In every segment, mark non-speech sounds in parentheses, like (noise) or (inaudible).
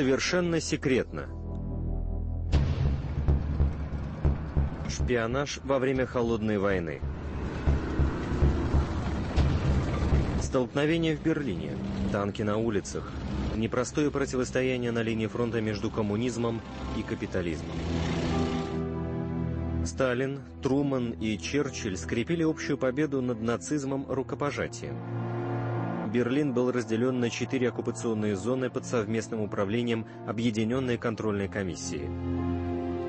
совершенно секретно. Шпионаж во время Холодной войны. Столкновение в Берлине. Танки на улицах. Непростое противостояние на линии фронта между коммунизмом и капитализмом. Сталин, Труман и Черчилль скрепили общую победу над нацизмом рукопожатием. Берлин был разделен на четыре оккупационные зоны под совместным управлением Объединенной контрольной комиссии.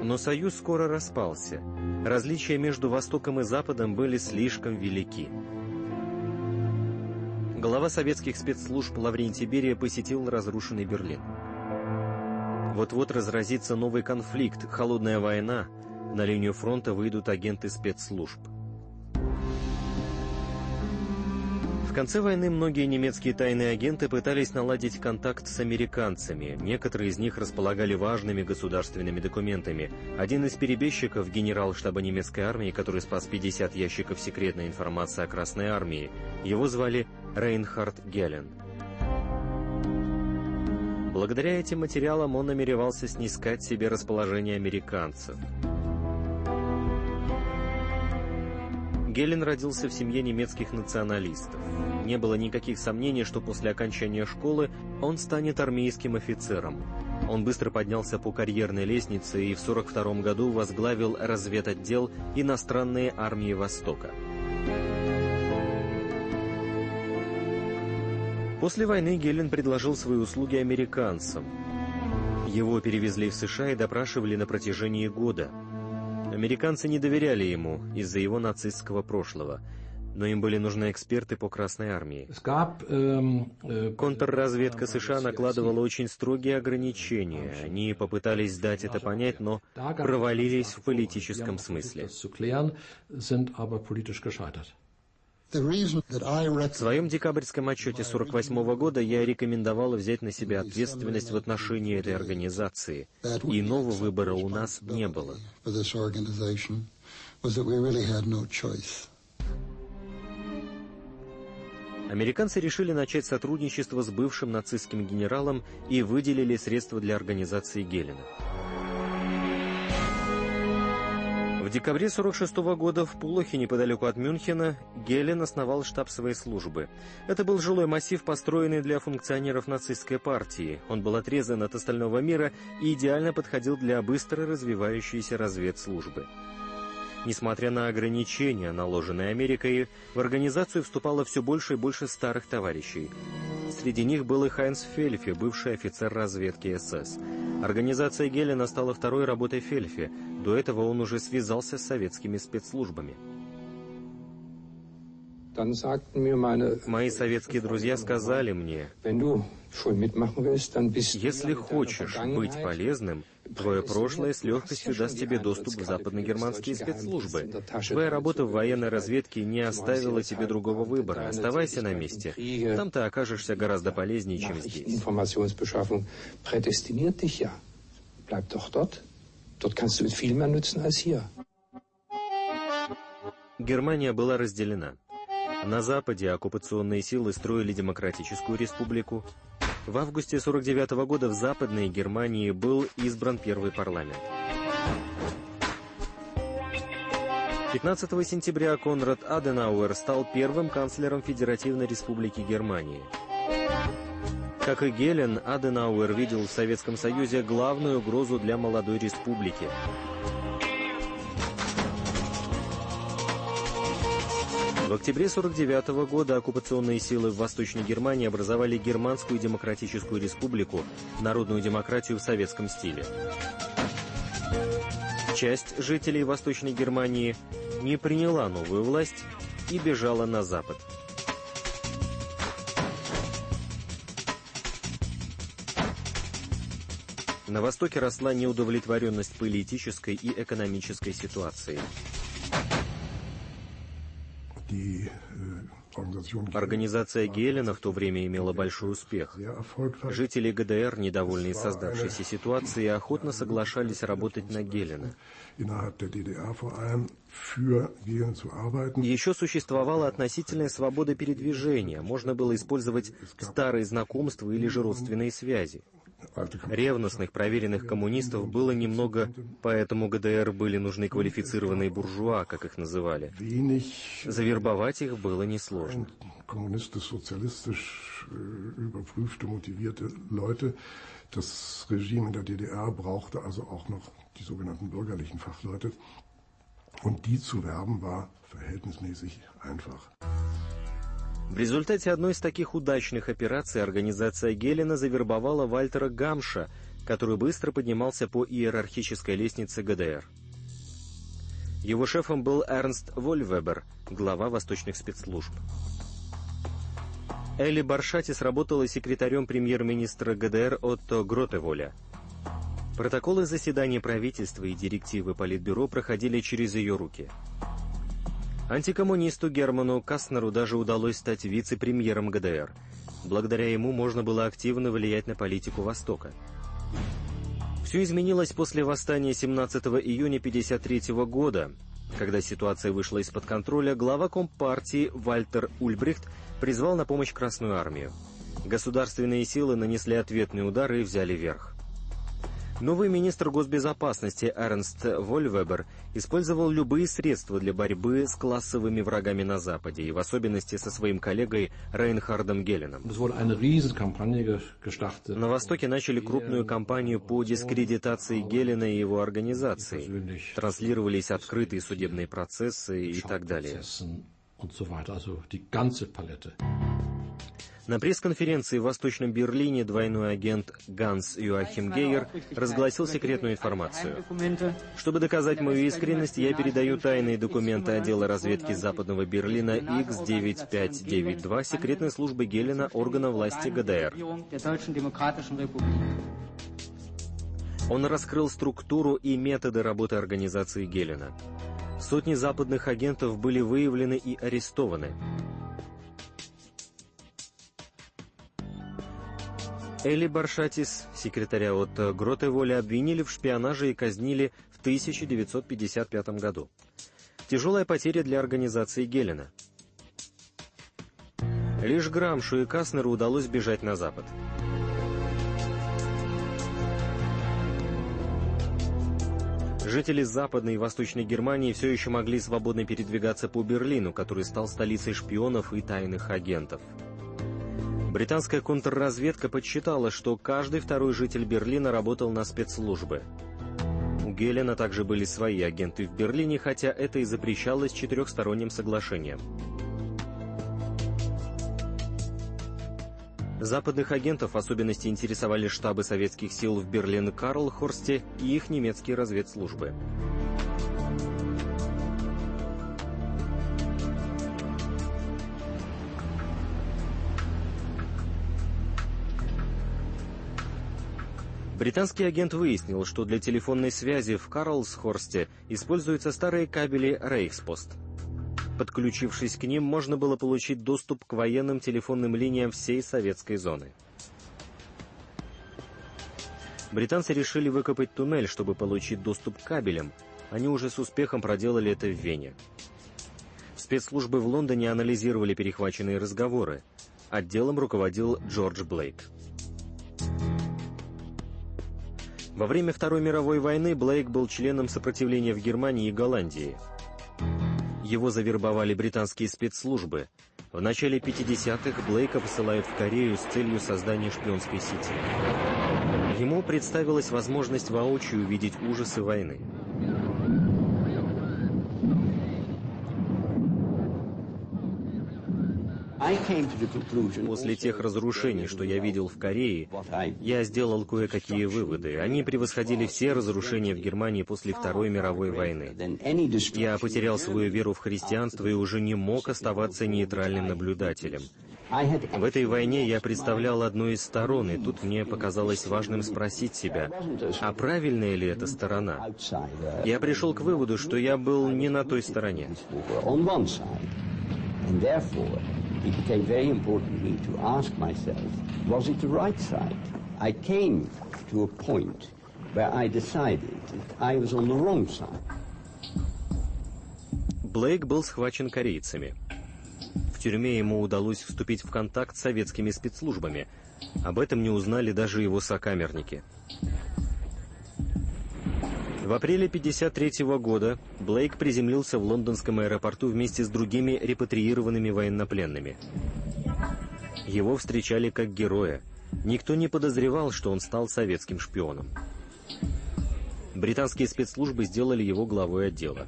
Но Союз скоро распался. Различия между Востоком и Западом были слишком велики. Глава советских спецслужб Лаврентий Берия посетил разрушенный Берлин. Вот-вот разразится новый конфликт, холодная война. На линию фронта выйдут агенты спецслужб. В конце войны многие немецкие тайные агенты пытались наладить контакт с американцами. Некоторые из них располагали важными государственными документами. Один из перебежчиков, генерал штаба немецкой армии, который спас 50 ящиков секретной информации о Красной армии, его звали Рейнхард Гелен. Благодаря этим материалам он намеревался снискать себе расположение американцев. Гелен родился в семье немецких националистов. Не было никаких сомнений, что после окончания школы он станет армейским офицером. Он быстро поднялся по карьерной лестнице и в 1942 году возглавил разведотдел иностранной армии Востока. После войны Гелен предложил свои услуги американцам. Его перевезли в США и допрашивали на протяжении года – Американцы не доверяли ему из-за его нацистского прошлого, но им были нужны эксперты по Красной армии. Ähm, äh, Контрразведка США накладывала очень строгие ограничения. Они попытались дать это понять, но провалились в политическом смысле. В своем декабрьском отчете 1948 года я рекомендовал взять на себя ответственность в отношении этой организации. Иного выбора у нас не было. Американцы решили начать сотрудничество с бывшим нацистским генералом и выделили средства для организации Гелена. Декабре 46 -го года в Пулохе, неподалеку от Мюнхена, Гелен основал штаб своей службы. Это был жилой массив, построенный для функционеров нацистской партии. Он был отрезан от остального мира и идеально подходил для быстро развивающейся разведслужбы. Несмотря на ограничения, наложенные Америкой, в организацию вступало все больше и больше старых товарищей. Среди них был и Хайнс Фельфи, бывший офицер разведки СС. Организация Гелена стала второй работой Фельфи. До этого он уже связался с советскими спецслужбами. Мои советские друзья сказали мне, если хочешь быть полезным, твое прошлое с легкостью даст тебе доступ в западногерманские спецслужбы. Твоя работа в военной разведке не оставила тебе другого выбора. Оставайся на месте. Там ты окажешься гораздо полезнее, чем здесь. Германия была разделена. На Западе оккупационные силы строили демократическую республику. В августе 49 -го года в Западной Германии был избран первый парламент. 15 сентября Конрад Аденауэр стал первым канцлером Федеративной Республики Германии. Как и Гелен, Аденауэр видел в Советском Союзе главную угрозу для молодой республики. В октябре 1949 года оккупационные силы в Восточной Германии образовали Германскую Демократическую Республику, народную демократию в советском стиле. Часть жителей Восточной Германии не приняла новую власть и бежала на запад. На Востоке росла неудовлетворенность политической и экономической ситуацией. Э, Организация Гелена в то время имела большой успех. Жители ГДР, недовольные создавшейся ситуацией, охотно соглашались работать на Гелена. Еще существовала относительная свобода передвижения, можно было использовать старые знакомства или же родственные связи. Ревностных, проверенных коммунистов было немного, поэтому ГДР были нужны квалифицированные буржуа, как их называли. Завербовать их было несложно. Das. Und die zu werben war verhältnismäßig einfach. В результате одной из таких удачных операций организация Гелена завербовала Вальтера Гамша, который быстро поднимался по иерархической лестнице ГДР. Его шефом был Эрнст Вольвебер, глава восточных спецслужб. Элли Баршатис работала секретарем премьер-министра ГДР Отто Гротеволя. Протоколы заседаний правительства и директивы Политбюро проходили через ее руки. Антикоммунисту Герману Кастнеру даже удалось стать вице-премьером ГДР. Благодаря ему можно было активно влиять на политику Востока. Все изменилось после восстания 17 июня 1953 года. Когда ситуация вышла из-под контроля, глава Компартии Вальтер Ульбрихт призвал на помощь Красную Армию. Государственные силы нанесли ответные удары и взяли верх. Новый министр госбезопасности Эрнст Вольвебер использовал любые средства для борьбы с классовыми врагами на Западе, и в особенности со своим коллегой Рейнхардом Гелленом. На Востоке начали крупную кампанию по дискредитации Гелена и его организации. Транслировались открытые судебные процессы и так далее. На пресс-конференции в Восточном Берлине двойной агент Ганс Юахим Гейер разгласил секретную информацию. Чтобы доказать мою искренность, я передаю тайные документы отдела разведки Западного Берлина X9592 секретной службы Гелена органа власти ГДР. Он раскрыл структуру и методы работы организации Гелена. Сотни западных агентов были выявлены и арестованы. Эли Баршатис, секретаря от Гротеволя, обвинили в шпионаже и казнили в 1955 году. Тяжелая потеря для организации Гелена. Лишь Грамшу и Каснеру удалось бежать на запад. Жители Западной и Восточной Германии все еще могли свободно передвигаться по Берлину, который стал столицей шпионов и тайных агентов. Британская контрразведка подсчитала, что каждый второй житель Берлина работал на спецслужбы. У Гелена также были свои агенты в Берлине, хотя это и запрещалось четырехсторонним соглашением. Западных агентов в особенности интересовали штабы советских сил в Берлин-Карлхорсте и их немецкие разведслужбы. Британский агент выяснил, что для телефонной связи в Карлсхорсте используются старые кабели Рейхспост. Подключившись к ним, можно было получить доступ к военным телефонным линиям всей советской зоны. Британцы решили выкопать туннель, чтобы получить доступ к кабелям. Они уже с успехом проделали это в Вене. Спецслужбы в Лондоне анализировали перехваченные разговоры. Отделом руководил Джордж Блейк. Во время Второй мировой войны Блейк был членом сопротивления в Германии и Голландии. Его завербовали британские спецслужбы. В начале 50-х Блейка посылают в Корею с целью создания шпионской сети. Ему представилась возможность воочию увидеть ужасы войны. После тех разрушений, что я видел в Корее, я сделал кое-какие выводы. Они превосходили все разрушения в Германии после Второй мировой войны. Я потерял свою веру в христианство и уже не мог оставаться нейтральным наблюдателем. В этой войне я представлял одну из сторон, и тут мне показалось важным спросить себя, а правильная ли эта сторона? Я пришел к выводу, что я был не на той стороне it became very important me to ask myself, was it the right side? I came to a point where I decided that I was on the wrong side. Блейк был схвачен корейцами. В тюрьме ему удалось вступить в контакт с советскими спецслужбами. Об этом не узнали даже его сокамерники. В апреле 1953 года Блейк приземлился в лондонском аэропорту вместе с другими репатриированными военнопленными. Его встречали как героя. Никто не подозревал, что он стал советским шпионом. Британские спецслужбы сделали его главой отдела.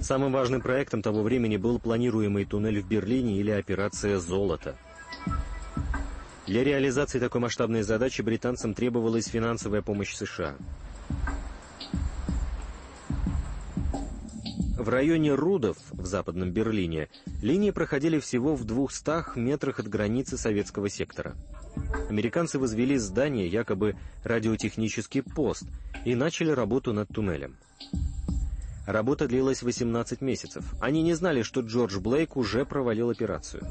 Самым важным проектом того времени был планируемый туннель в Берлине или операция «Золото». Для реализации такой масштабной задачи британцам требовалась финансовая помощь США. В районе Рудов в Западном Берлине линии проходили всего в 200 метрах от границы советского сектора. Американцы возвели здание, якобы радиотехнический пост, и начали работу над туннелем. Работа длилась 18 месяцев. Они не знали, что Джордж Блейк уже провалил операцию.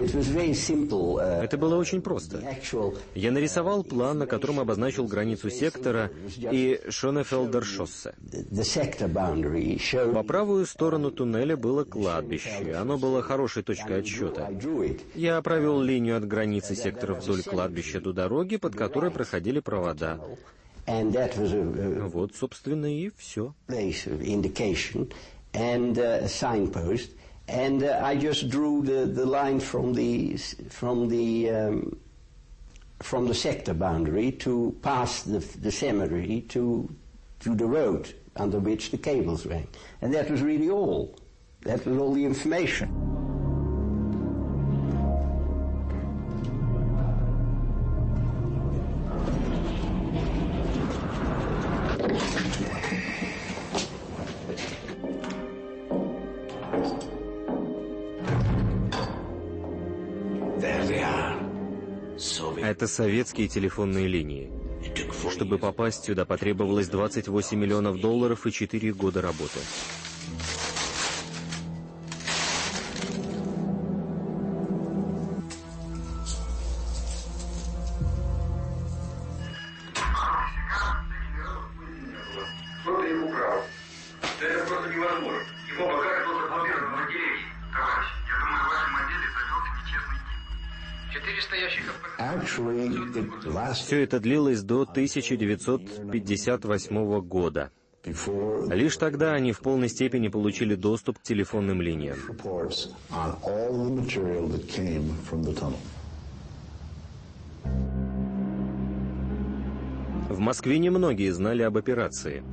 Uh, Это было очень просто. Я нарисовал план, на котором обозначил границу сектора и Шонефелдер-шоссе. По правую сторону туннеля было кладбище. Оно было хорошей точкой отсчета. Я провел линию от границы сектора вдоль кладбища до дороги, под которой проходили провода. Вот, собственно, и все. And uh, I just drew the, the line from the from the um, from the sector boundary to pass the, the cemetery to to the road under which the cables ran, and that was really all. That was all the information. Это советские телефонные линии. Чтобы попасть сюда, потребовалось 28 миллионов долларов и 4 года работы. Все это длилось до 1958 года. Лишь тогда они в полной степени получили доступ к телефонным линиям. В Москве немногие знали об операции.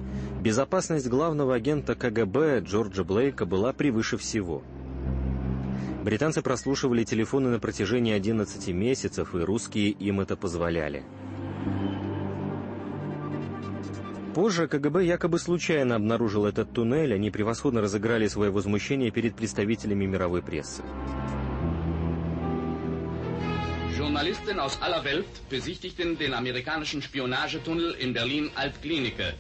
Безопасность главного агента КГБ Джорджа Блейка была превыше всего – Британцы прослушивали телефоны на протяжении 11 месяцев, и русские им это позволяли. Позже КГБ якобы случайно обнаружил этот туннель, они превосходно разыграли свое возмущение перед представителями мировой прессы. Journalisten aus aller Welt besichtigten den amerikanischen Spionagetunnel in Berlin-Altklinike.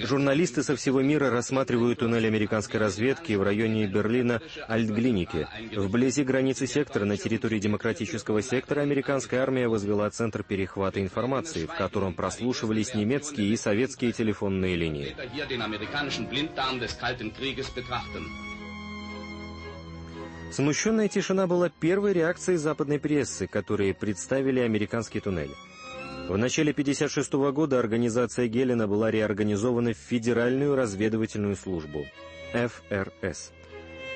Журналисты со всего мира рассматривают туннель американской разведки в районе Берлина Альтглиники. Вблизи границы сектора на территории демократического сектора американская армия возвела центр перехвата информации, в котором прослушивались немецкие и советские телефонные линии. Смущенная тишина была первой реакцией западной прессы, которые представили американский туннель. В начале 1956 года организация Гелена была реорганизована в Федеральную разведывательную службу – ФРС.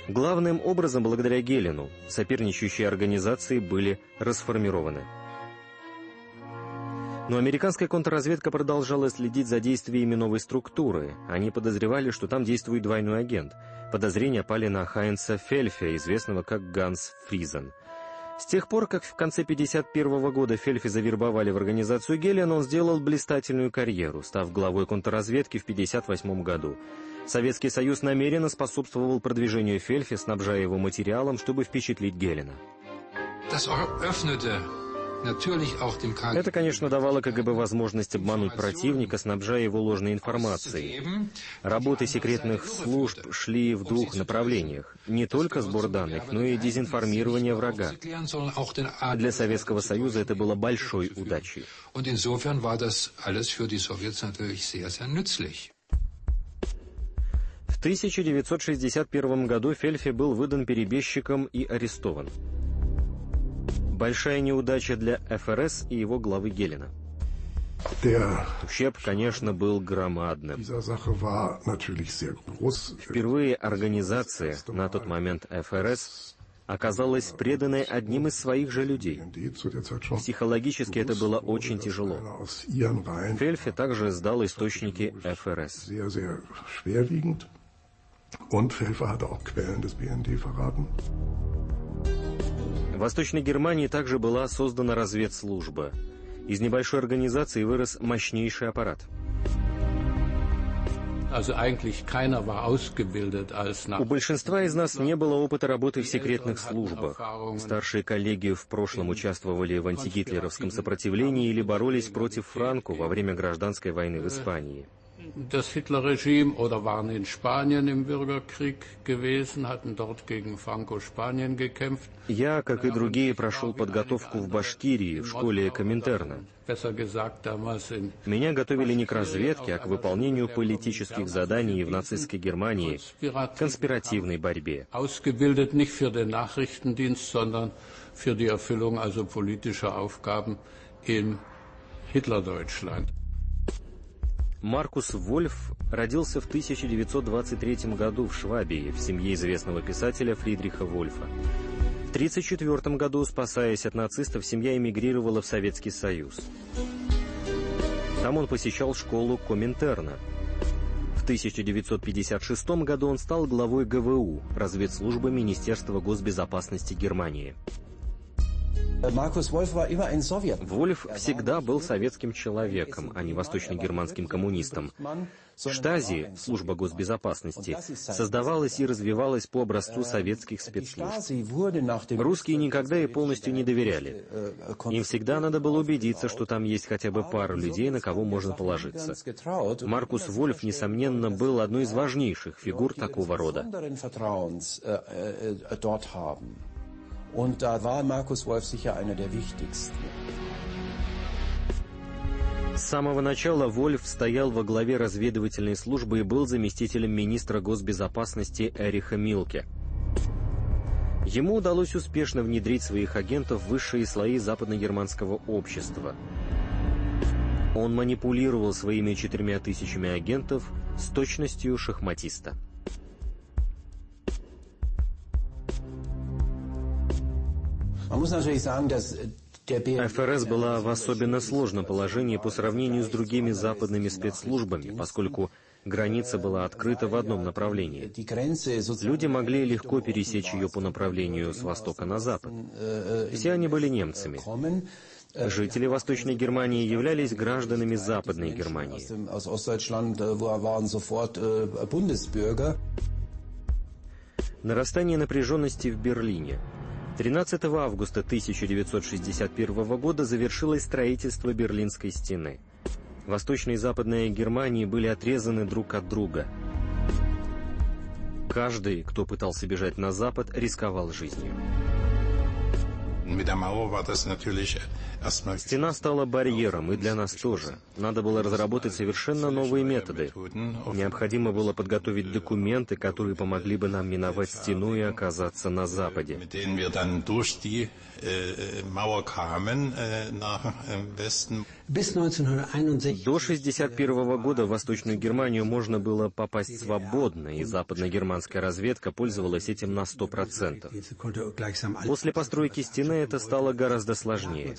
Главным образом благодаря Гелену соперничающие организации были расформированы. Но американская контрразведка продолжала следить за действиями новой структуры. Они подозревали, что там действует двойной агент. Подозрения пали на Хайнца Фельфе, известного как Ганс Фризен – с тех пор, как в конце 1951 года Фельфи завербовали в организацию Гелиан, он сделал блистательную карьеру, став главой контрразведки в 1958 году. Советский Союз намеренно способствовал продвижению Фельфи, снабжая его материалом, чтобы впечатлить Гелена. Это, конечно, давало КГБ возможность обмануть противника, снабжая его ложной информацией. Работы секретных служб шли в двух направлениях. Не только сбор данных, но и дезинформирование врага. Для Советского Союза это было большой удачей. В 1961 году Фельфи был выдан перебежчиком и арестован. Большая неудача для ФРС и его главы Гелена. Ущерб, конечно, был громадным. Впервые организация, на тот момент ФРС, оказалась преданной одним из своих же людей. Психологически это было очень тяжело. Фельфи также сдал источники ФРС. В Восточной Германии также была создана разведслужба. Из небольшой организации вырос мощнейший аппарат. У большинства из нас не было опыта работы в секретных службах. Старшие коллеги в прошлом участвовали в антигитлеровском сопротивлении или боролись против Франку во время гражданской войны в Испании das Hitlerregime oder waren in Spanien im Bürgerkrieg gewesen, hatten dort gegen Franco-Spanien gekämpft. Я, как и другие, прошел подготовку в Башкирии, в школе Коминтерна. Меня готовили не к разведке, а к выполнению политических заданий в нацистской Германии, конспиративной борьбе. Ausgebildet nicht für den Nachrichtendienst, sondern für die Erfüllung also politischer Aufgaben in Hitlerdeutschland. Маркус Вольф родился в 1923 году в Швабии в семье известного писателя Фридриха Вольфа. В 1934 году, спасаясь от нацистов, семья эмигрировала в Советский Союз. Там он посещал школу Коминтерна. В 1956 году он стал главой ГВУ, разведслужбы Министерства госбезопасности Германии. Вольф всегда был советским человеком, а не восточно-германским коммунистом. Штази, служба госбезопасности, создавалась и развивалась по образцу советских спецслужб. Русские никогда и полностью не доверяли. Им всегда надо было убедиться, что там есть хотя бы пара людей, на кого можно положиться. Маркус Вольф, несомненно, был одной из важнейших фигур такого рода. Und da war Markus Wolf sicher einer der wichtigsten. С самого начала Вольф стоял во главе разведывательной службы и был заместителем министра госбезопасности Эриха Милке. Ему удалось успешно внедрить своих агентов в высшие слои западногерманского общества. Он манипулировал своими четырьмя тысячами агентов с точностью шахматиста. ФРС была в особенно сложном положении по сравнению с другими западными спецслужбами, поскольку граница была открыта в одном направлении. Люди могли легко пересечь ее по направлению с востока на запад. Все они были немцами. Жители Восточной Германии являлись гражданами Западной Германии. Нарастание напряженности в Берлине – 13 августа 1961 года завершилось строительство Берлинской стены. Восточная и Западная Германии были отрезаны друг от друга. Каждый, кто пытался бежать на Запад, рисковал жизнью. Стена стала барьером, и для нас тоже. Надо было разработать совершенно новые методы. Необходимо было подготовить документы, которые помогли бы нам миновать стену и оказаться на Западе. До 1961 года в Восточную Германию можно было попасть свободно, и западногерманская разведка пользовалась этим на 100%. После постройки стены это стало гораздо сложнее.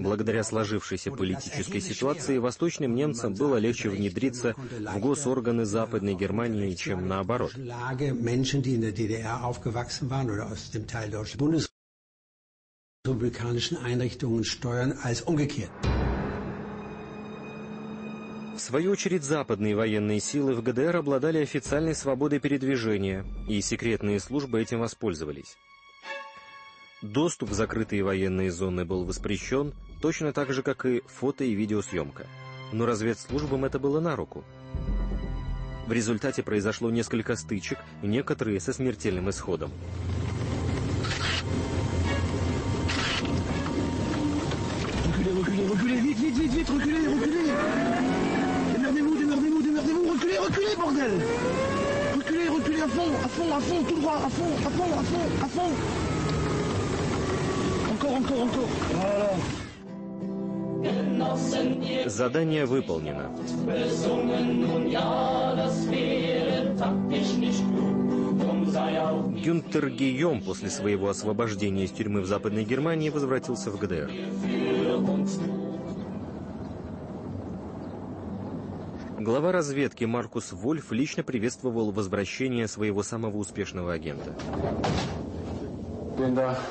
Благодаря сложившейся политической ситуации восточным немцам было легче внедриться в госорганы Западной Германии, чем наоборот republikanischen Einrichtungen steuern als umgekehrt. В свою очередь, западные военные силы в ГДР обладали официальной свободой передвижения, и секретные службы этим воспользовались. Доступ в закрытые военные зоны был воспрещен, точно так же, как и фото- и видеосъемка. Но разведслужбам это было на руку. В результате произошло несколько стычек, некоторые со смертельным исходом. vite, vite, vite, vite, reculez, reculez Démerdez-vous, reculez, bordel Reculez, reculez à fond, à fond, à fond, tout droit, à fond, à fond, à fond, à fond Задание выполнено. Гюнтер Гийом после своего освобождения из тюрьмы в Западной Германии возвратился в ГДР. Глава разведки Маркус Вольф лично приветствовал возвращение своего самого успешного агента.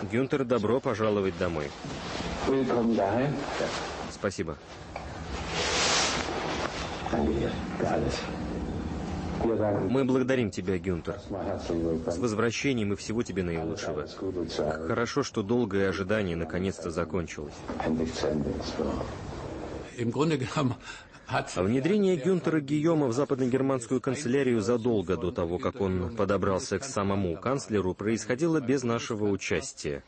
Гюнтер, добро пожаловать домой. Спасибо. Мы благодарим тебя, Гюнтер. С возвращением и всего тебе наилучшего. Хорошо, что долгое ожидание наконец-то закончилось. Внедрение Гюнтера Гийома в западногерманскую канцелярию задолго до того, как он подобрался к самому канцлеру, происходило без нашего участия.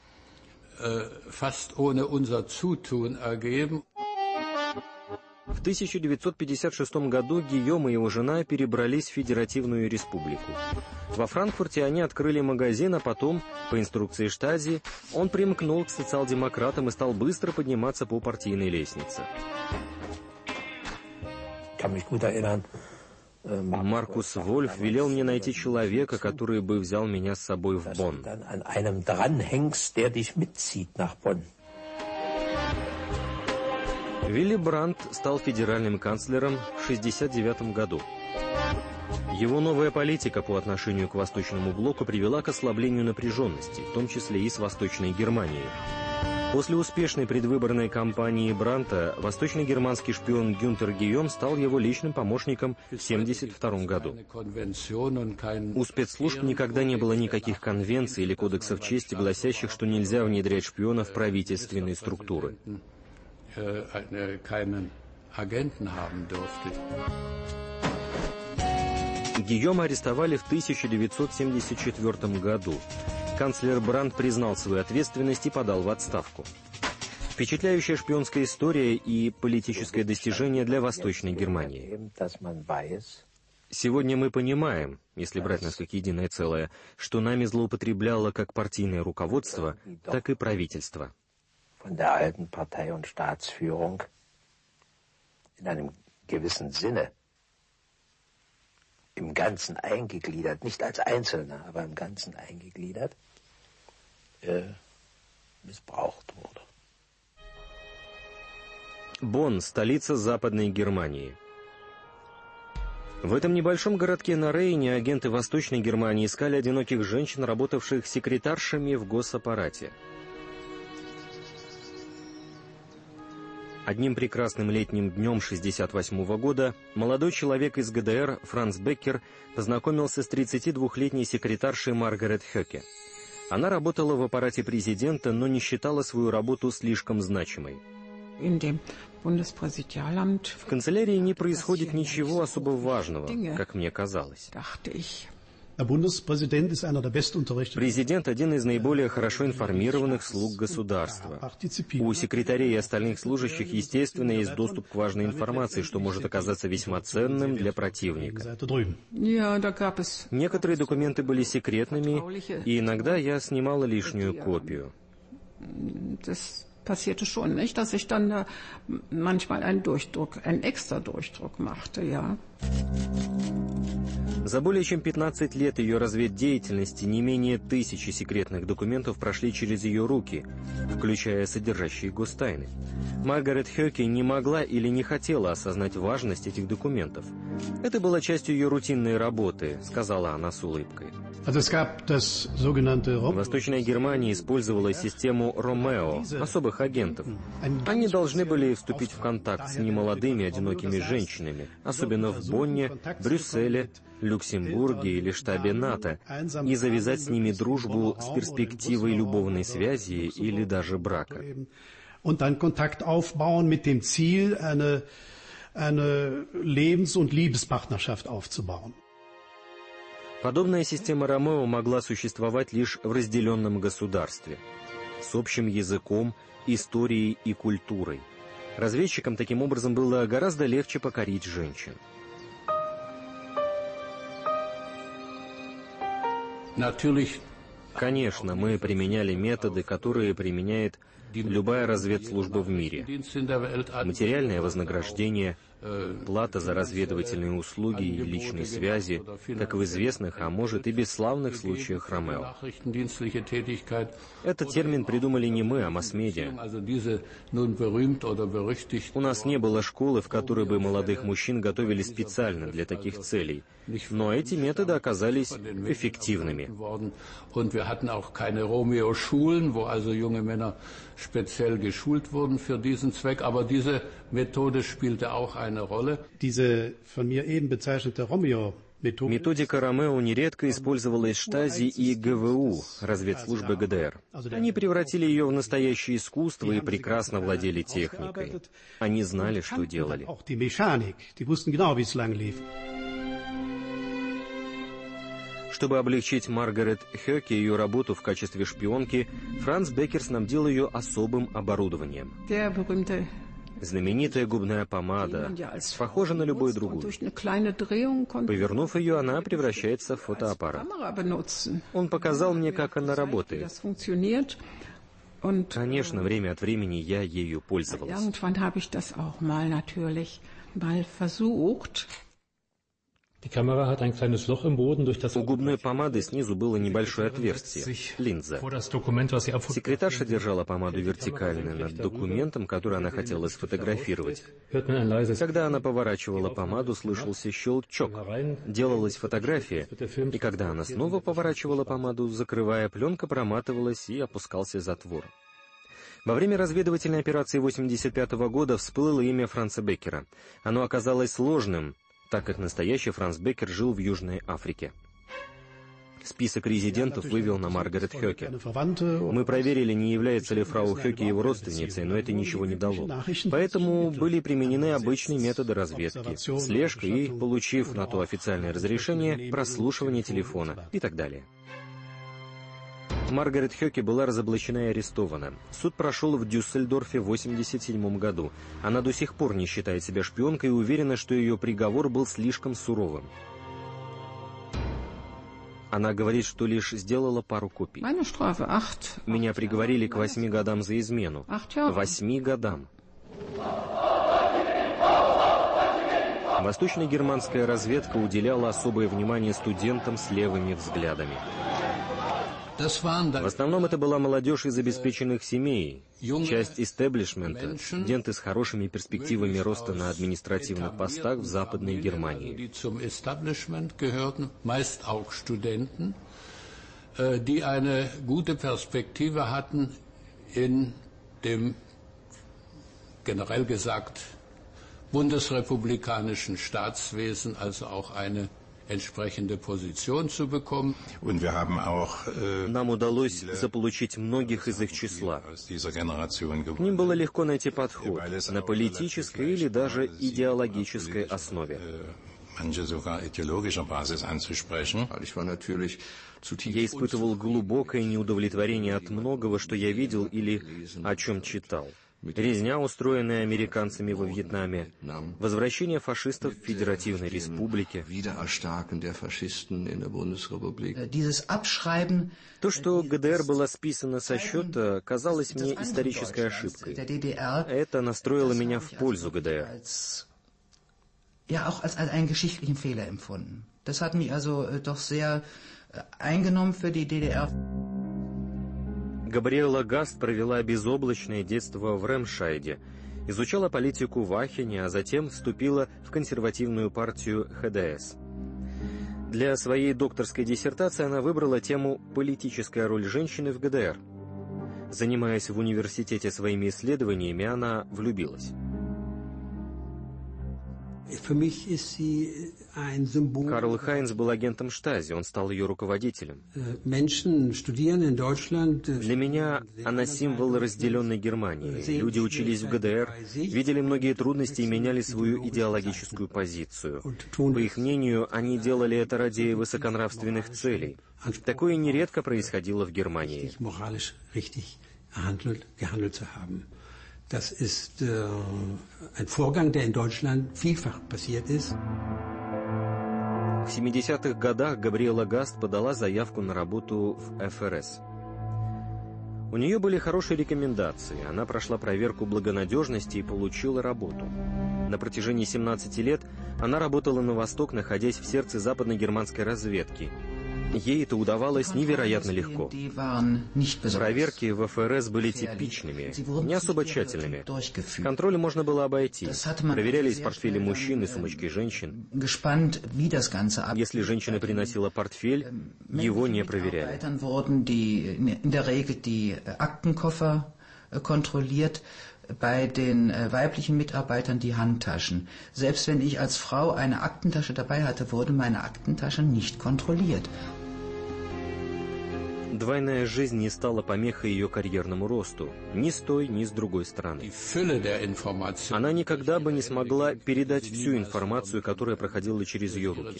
В 1956 году Гийом и его жена перебрались в Федеративную Республику. Во Франкфурте они открыли магазин, а потом, по инструкции Штази, он примкнул к социал-демократам и стал быстро подниматься по партийной лестнице. Маркус Вольф велел мне найти человека, который бы взял меня с собой в Бонн. Вилли Брандт стал федеральным канцлером в 1969 году. Его новая политика по отношению к Восточному блоку привела к ослаблению напряженности, в том числе и с Восточной Германией. После успешной предвыборной кампании Бранта восточно-германский шпион Гюнтер Гийом стал его личным помощником в 1972 году. У спецслужб никогда не было никаких конвенций или кодексов чести, гласящих, что нельзя внедрять шпионов в правительственные структуры. Гийома арестовали в 1974 году канцлер Бранд признал свою ответственность и подал в отставку. Впечатляющая шпионская история и политическое достижение для Восточной Германии. Сегодня мы понимаем, если брать нас как единое целое, что нами злоупотребляло как партийное руководство, так и правительство. im Ganzen eingegliedert, nicht als Einzelner, aber im Ganzen eingegliedert, äh, missbraucht wurde. Бонн – столица Западной Германии. В этом небольшом городке на Рейне агенты Восточной Германии искали одиноких женщин, работавших секретаршами в госаппарате. Одним прекрасным летним днем 1968 года молодой человек из ГДР Франц Беккер познакомился с 32-летней секретаршей Маргарет Хёке. Она работала в аппарате президента, но не считала свою работу слишком значимой. В канцелярии не происходит ничего особо важного, как мне казалось. Президент – один из наиболее хорошо информированных слуг государства. У секретарей и остальных служащих, естественно, есть доступ к важной информации, что может оказаться весьма ценным для противника. Некоторые документы были секретными, и иногда я снимала лишнюю копию passierte schon, nicht? Dass ich dann äh, manchmal einen Durchdruck, einen extra Durchdruck machte, ja. За более чем 15 лет ее разведдеятельности не менее тысячи секретных документов прошли через ее руки, включая содержащие гостайны. Маргарет Хёке не могла или не хотела осознать важность этих документов. Это было частью ее рутинной работы, сказала она с улыбкой. Восточная Германия использовала систему Ромео, особых агентов. Они должны были вступить в контакт с немолодыми одинокими женщинами, особенно в Бонне, Брюсселе, Люксембурге или штабе НАТО, и завязать с ними дружбу с перспективой любовной связи или даже брака. Und dann Kontakt aufbauen mit dem Ziel, eine, eine Lebens- und Liebespartnerschaft aufzubauen. Подобная система Ромео могла существовать лишь в разделенном государстве, с общим языком, историей и культурой. Разведчикам таким образом было гораздо легче покорить женщин. Конечно, мы применяли методы, которые применяет любая разведслужба в мире. Материальное вознаграждение, плата за разведывательные услуги и личные связи, как в известных, а может и бесславных случаях Ромео. Этот термин придумали не мы, а масс-медиа. У нас не было школы, в которой бы молодых мужчин готовили специально для таких целей. Но эти методы оказались эффективными. diesen Zweck, aber diese Methode spielte auch eine Rolle. Diese von mir eben bezeichnete Romeo Методика Ромео нередко использовалась Штази и ГВУ, разведслужбы ГДР. Они превратили ее в настоящее искусство и прекрасно владели техникой. Они знали, что делали. Чтобы облегчить Маргарет Хёке ее работу в качестве шпионки, Франц Беккер снабдил ее особым оборудованием. Знаменитая губная помада, похожа на любую другую. Повернув ее, она превращается в фотоаппарат. Он показал мне, как она работает. Конечно, время от времени я ею пользовалась. У губной помады снизу было небольшое отверстие, линза. Секретарша держала помаду вертикально над документом, который она хотела сфотографировать. Когда она поворачивала помаду, слышался щелчок. Делалась фотография, и когда она снова поворачивала помаду, закрывая, пленка проматывалась и опускался затвор. Во время разведывательной операции 85 года всплыло имя Франца Беккера. Оно оказалось сложным, так как настоящий Франц Беккер жил в Южной Африке. Список резидентов вывел на Маргарет Хёке. Мы проверили, не является ли фрау Хёке его родственницей, но это ничего не дало. Поэтому были применены обычные методы разведки, слежка и, получив на то официальное разрешение, прослушивание телефона и так далее. Маргарет Хёке была разоблачена и арестована. Суд прошел в Дюссельдорфе в 1987 году. Она до сих пор не считает себя шпионкой и уверена, что ее приговор был слишком суровым. Она говорит, что лишь сделала пару копий. Меня приговорили к восьми годам за измену. Восьми годам. Восточно-германская разведка уделяла особое внимание студентам с левыми взглядами. В основном это была молодежь из обеспеченных семей, часть истеблишмента, студенты с хорошими перспективами роста на административных постах в Западной Германии. die eine gute Perspektive hatten in dem generell gesagt bundesrepublikanischen Staatswesen, also auch eine entsprechende Position zu bekommen. Нам удалось заполучить многих из их числа. К ним было легко найти подход на политической или даже идеологической основе. Я испытывал глубокое неудовлетворение от многого, что я видел или о чем читал. Резня, устроенная американцами во Вьетнаме, возвращение фашистов в Федеративной Республике. То, что ГДР была списана со счета, казалось мне исторической ошибкой. Это настроило меня в пользу ГДР. Ja, auch als, als einen geschichtlichen Fehler empfunden. Das hat mich also doch sehr eingenommen für die DDR. Габриэла Гаст провела безоблачное детство в Ремшайде, изучала политику в Ахене, а затем вступила в консервативную партию ХДС. Для своей докторской диссертации она выбрала тему «Политическая роль женщины в ГДР». Занимаясь в университете своими исследованиями, она влюбилась. Карл Хайнц был агентом Штази, он стал ее руководителем. Э, Для меня она символ разделенной Германии. Люди учились в ГДР, видели многие трудности и меняли свою идеологическую позицию. По их мнению, они делали это ради высоконравственных целей. Такое нередко происходило в Германии. Das ist äh, ein Vorgang, der in Deutschland vielfach passiert ist. В 70-х годах Габриэла Гаст подала заявку на работу в ФРС. У нее были хорошие рекомендации, она прошла проверку благонадежности и получила работу. На протяжении 17 лет она работала на восток, находясь в сердце западно-германской разведки – Ей это удавалось невероятно легко. Проверки в ФРС были типичными, не особо тщательными. Контроль можно было обойти. Проверялись портфели мужчин и сумочки женщин. Если женщина приносила портфель, его не проверяли. kontrolliert bei den äh, weiblichen Mitarbeitern die Handtaschen. Selbst wenn ich als Frau eine Aktentasche dabei hatte, wurde meine Aktentasche nicht kontrolliert. Двойная жизнь не стала помехой ее карьерному росту, ни с той, ни с другой стороны. Она никогда бы не смогла передать всю информацию, которая проходила через ее руки.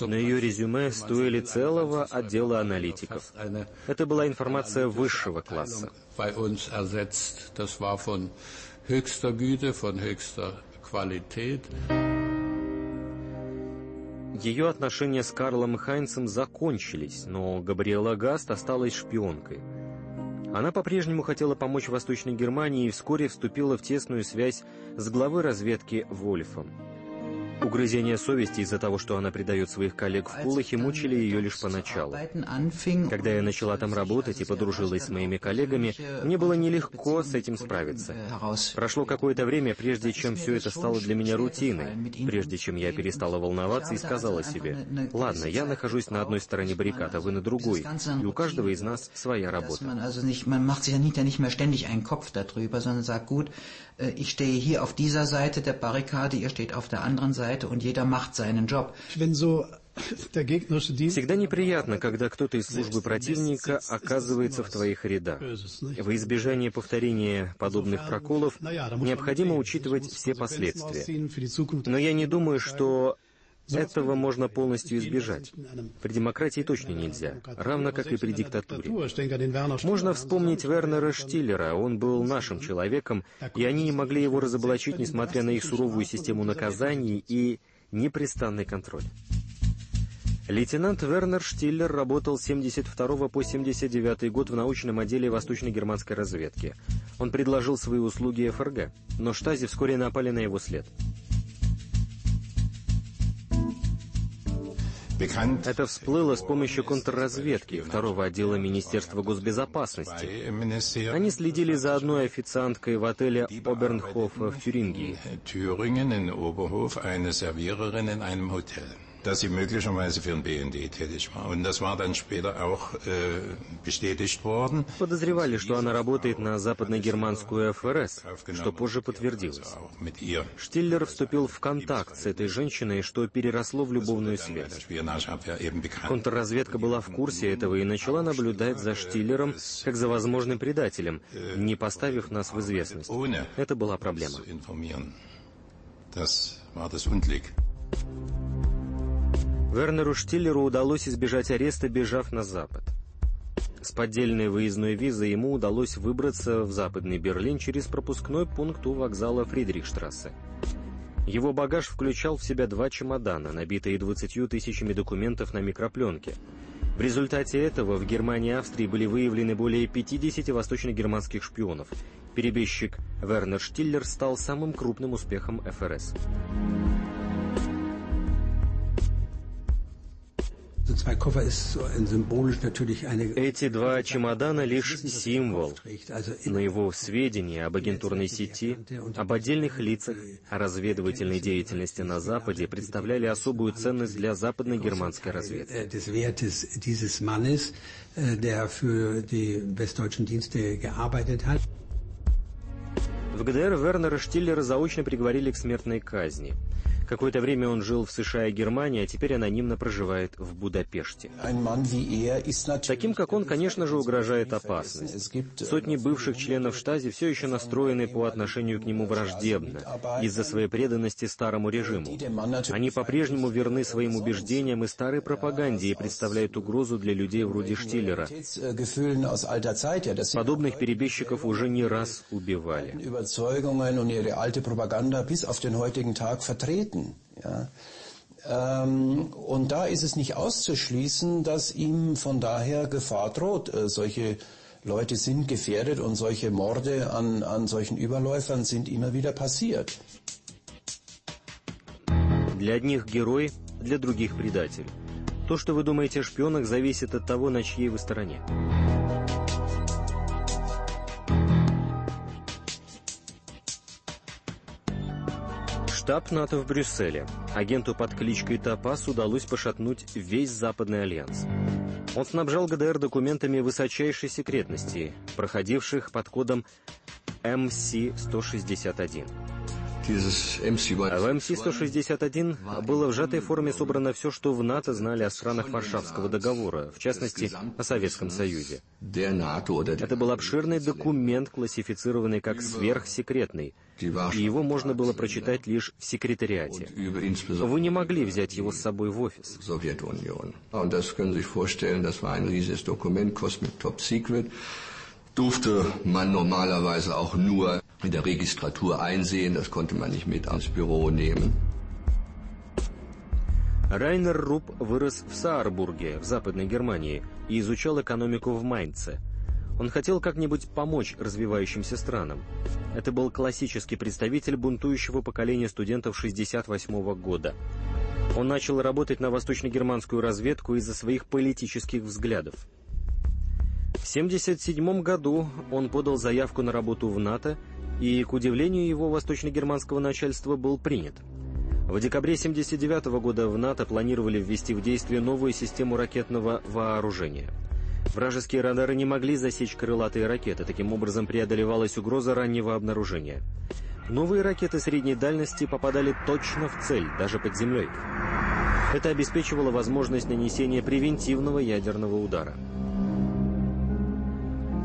Но ее резюме стоили целого отдела аналитиков. Это была информация высшего класса. höchster Güte, von höchster Qualität. Ее отношения с Карлом Хайнцем закончились, но Габриэла Гаст осталась шпионкой. Она по-прежнему хотела помочь Восточной Германии и вскоре вступила в тесную связь с главой разведки Вольфом. Угрызения совести из-за того, что она предает своих коллег в Пулахе, мучили ее лишь поначалу. Когда я начала там работать и подружилась с моими коллегами, мне было нелегко с этим справиться. Прошло какое-то время, прежде чем все это стало для меня рутиной, прежде чем я перестала волноваться и сказала себе, «Ладно, я нахожусь на одной стороне баррикад, а вы на другой, и у каждого из нас своя работа». Äh, ich stehe hier auf dieser Seite der Barrikade, ihr steht auf der anderen Seite und jeder macht seinen Job. (laughs) Всегда неприятно, когда кто-то из службы противника оказывается в твоих рядах. Во избежание повторения подобных проколов необходимо учитывать все последствия. Но я не думаю, что этого можно полностью избежать. При демократии точно нельзя, равно как и при диктатуре. Можно вспомнить Вернера Штиллера, он был нашим человеком, и они не могли его разоблачить, несмотря на их суровую систему наказаний и непрестанный контроль. Лейтенант Вернер Штиллер работал с 72 по 79 год в научном отделе восточно-германской разведки. Он предложил свои услуги ФРГ, но штази вскоре напали на его след. Это всплыло с помощью контрразведки второго отдела Министерства госбезопасности. Они следили за одной официанткой в отеле Обернхоф в Тюрингии dass sie möglicherweise für den BND tätig war. Und das war dann später auch äh, bestätigt worden. Подозревали, что она работает на западно-германскую ФРС, что позже подтвердилось. Штиллер вступил в контакт с этой женщиной, что переросло в любовную связь. Контрразведка была в курсе этого и начала наблюдать за Штиллером как за возможным предателем, не поставив нас в известность. Это была проблема. Das war das Unglück. Вернеру Штиллеру удалось избежать ареста, бежав на запад. С поддельной выездной визой ему удалось выбраться в западный Берлин через пропускной пункт у вокзала Фридрихштрассе. Его багаж включал в себя два чемодана, набитые 20 тысячами документов на микропленке. В результате этого в Германии и Австрии были выявлены более 50 восточно-германских шпионов. Перебежчик Вернер Штиллер стал самым крупным успехом ФРС. Эти два чемодана лишь символ, но его сведения об агентурной сети, об отдельных лицах, о разведывательной деятельности на Западе представляли особую ценность для западной германской разведки. В ГДР Вернера Штиллера заочно приговорили к смертной казни. Какое-то время он жил в США и Германии, а теперь анонимно проживает в Будапеште. Таким, как он, конечно же, угрожает опасность. Сотни бывших членов штази все еще настроены по отношению к нему враждебно, из-за своей преданности старому режиму. Они по-прежнему верны своим убеждениям и старой пропаганде и представляют угрозу для людей вроде Штиллера. Подобных перебежчиков уже не раз убивали. Ähm, und da ist es nicht auszuschließen, dass ihm von daher Gefahr droht. Äh, solche Leute sind gefährdet und solche Morde an, an solchen Überläufern sind immer wieder passiert. Для одних герой, для других предатель. То, что вы думаете о шпионах, зависит от того, на чьей вы стороне. Штаб НАТО в Брюсселе. Агенту под кличкой Топас удалось пошатнуть весь Западный альянс. Он снабжал ГДР документами высочайшей секретности, проходивших под кодом МС-161. В МС-161 было в сжатой форме собрано все, что в НАТО знали о странах Варшавского договора, в частности, о Советском Союзе. Это был обширный документ, классифицированный как сверхсекретный, и его можно было прочитать лишь в секретариате. Вы не могли взять его с собой в офис durfte man normalerweise auch nur in der Registratur einsehen. Das konnte man nicht mit ans Büro nehmen. Райнер Руб вырос в Саарбурге, в Западной Германии, и изучал экономику в Майнце. Он хотел как-нибудь помочь развивающимся странам. Это был классический представитель бунтующего поколения студентов 68 года. Он начал работать на восточно-германскую разведку из-за своих политических взглядов. В 1977 году он подал заявку на работу в НАТО, и, к удивлению его восточно-германского начальства, был принят. В декабре 1979 года в НАТО планировали ввести в действие новую систему ракетного вооружения. Вражеские радары не могли засечь крылатые ракеты, таким образом преодолевалась угроза раннего обнаружения. Новые ракеты средней дальности попадали точно в цель, даже под землей. Это обеспечивало возможность нанесения превентивного ядерного удара.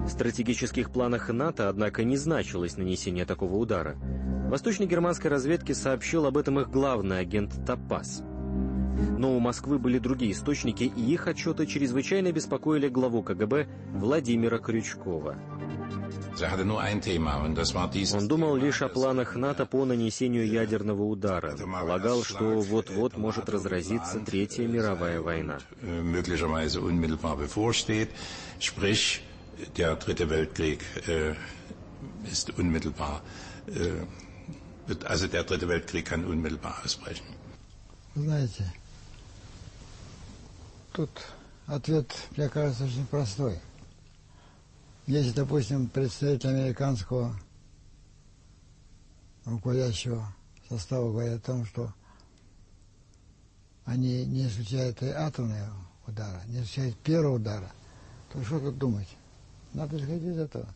В стратегических планах НАТО, однако, не значилось нанесение такого удара. Восточно-германской разведке сообщил об этом их главный агент Топас. Но у Москвы были другие источники, и их отчеты чрезвычайно беспокоили главу КГБ Владимира Крючкова. Он думал лишь о планах НАТО по нанесению ядерного удара. Полагал, что вот-вот может разразиться Третья мировая война. Der dritte Weltkrieg äh, ist unmittelbar, äh, also der dritte Weltkrieg kann unmittelbar ausbrechen. Знаете, тут ответ, мне кажется, очень простой. Если, допустим, представитель американского руководящего состава говорит о том, что они не исключают атомные удара, не исключают первого удара, то что тут думать? Надо исходить из этого.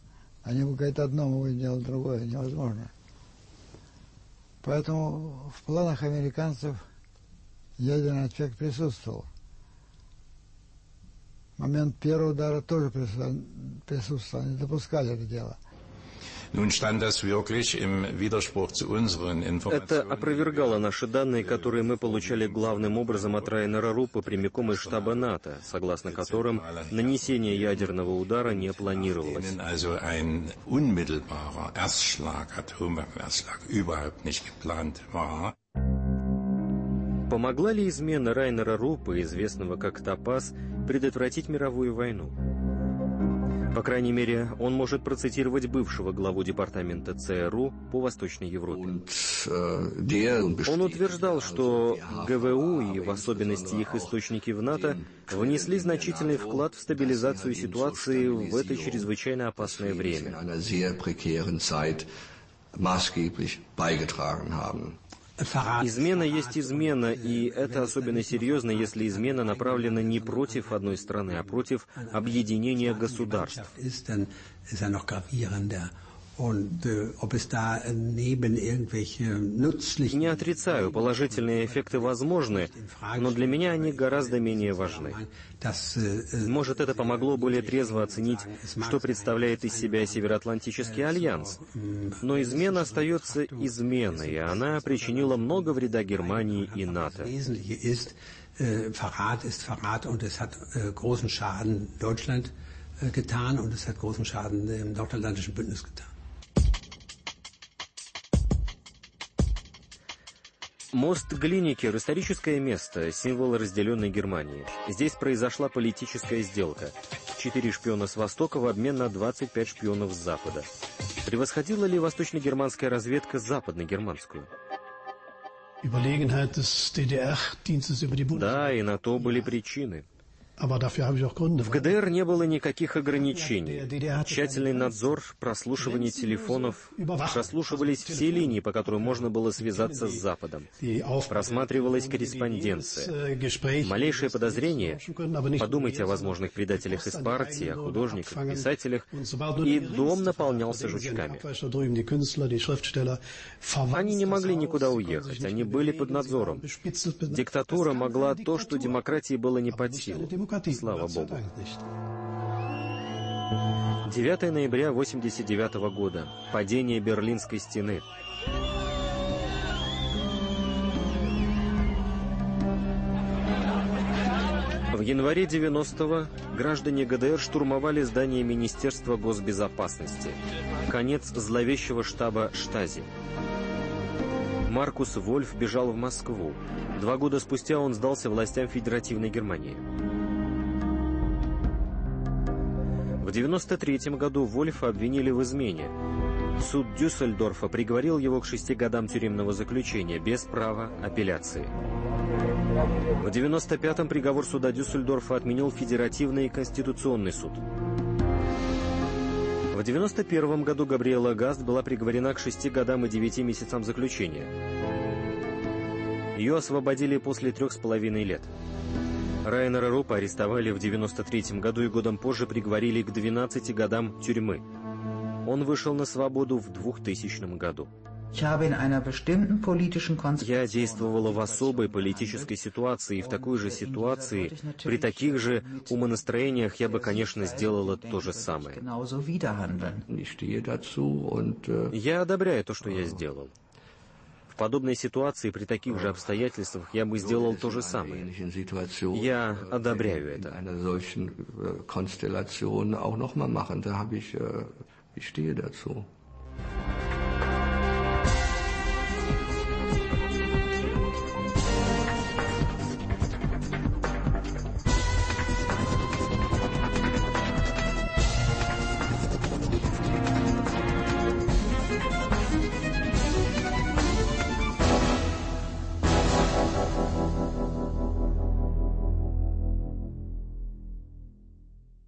Они говорят одно, мы будем делать другое. Невозможно. Поэтому в планах американцев ядерный аспект присутствовал. Момент первого удара тоже присутствовал. Они допускали это дело. Это опровергало наши данные, которые мы получали главным образом от Райнера Рупа прямиком из штаба НАТО, согласно которым нанесение ядерного удара не планировалось. Помогла ли измена Райнера Рупа, известного как Топас, предотвратить мировую войну? По крайней мере, он может процитировать бывшего главу департамента ЦРУ по Восточной Европе. Он утверждал, что ГВУ и в особенности их источники в НАТО внесли значительный вклад в стабилизацию ситуации в это чрезвычайно опасное время. Измена есть измена, и это особенно серьезно, если измена направлена не против одной страны, а против объединения государств. Не отрицаю, положительные эффекты возможны, но для меня они гораздо менее важны. Может, это помогло более трезво оценить, что представляет из себя Североатлантический альянс. Но измена остается изменой, и она причинила много вреда Германии и НАТО. Verrat ist Verrat und es hat großen Schaden Deutschland getan und es hat großen Schaden dem nordatlantischen Bündnis getan. Мост Глиникер – историческое место, символ разделенной Германии. Здесь произошла политическая сделка. Четыре шпиона с Востока в обмен на 25 шпионов с Запада. Превосходила ли восточно-германская разведка западно-германскую? Да, и на то были причины. В ГДР не было никаких ограничений. Тщательный надзор, прослушивание телефонов, прослушивались все линии, по которым можно было связаться с Западом. Просматривалась корреспонденция. Малейшее подозрение, подумайте о возможных предателях из партии, о художниках, писателях, и дом наполнялся жучками. Они не могли никуда уехать, они были под надзором. Диктатура могла то, что демократии было не под силу. Слава Богу. 9 ноября 89 года. Падение Берлинской стены. В январе 90-го граждане ГДР штурмовали здание Министерства госбезопасности. Конец зловещего штаба Штази. Маркус Вольф бежал в Москву. Два года спустя он сдался властям Федеративной Германии. В 1993 году Вольфа обвинили в измене. Суд Дюссельдорфа приговорил его к шести годам тюремного заключения без права апелляции. В 1995-м приговор суда Дюссельдорфа отменил Федеративный и Конституционный суд. В 1991 году Габриэла Гаст была приговорена к шести годам и девяти месяцам заключения. Ее освободили после трех с половиной лет. Райнера Рупа арестовали в 93 году и годом позже приговорили к 12 годам тюрьмы. Он вышел на свободу в 2000 году. Я действовала в особой политической ситуации, и в такой же ситуации, при таких же умонастроениях я бы, конечно, сделала то же самое. Я одобряю то, что я сделал. В подобной ситуации, при таких же обстоятельствах, я бы сделал то же самое. Я одобряю это.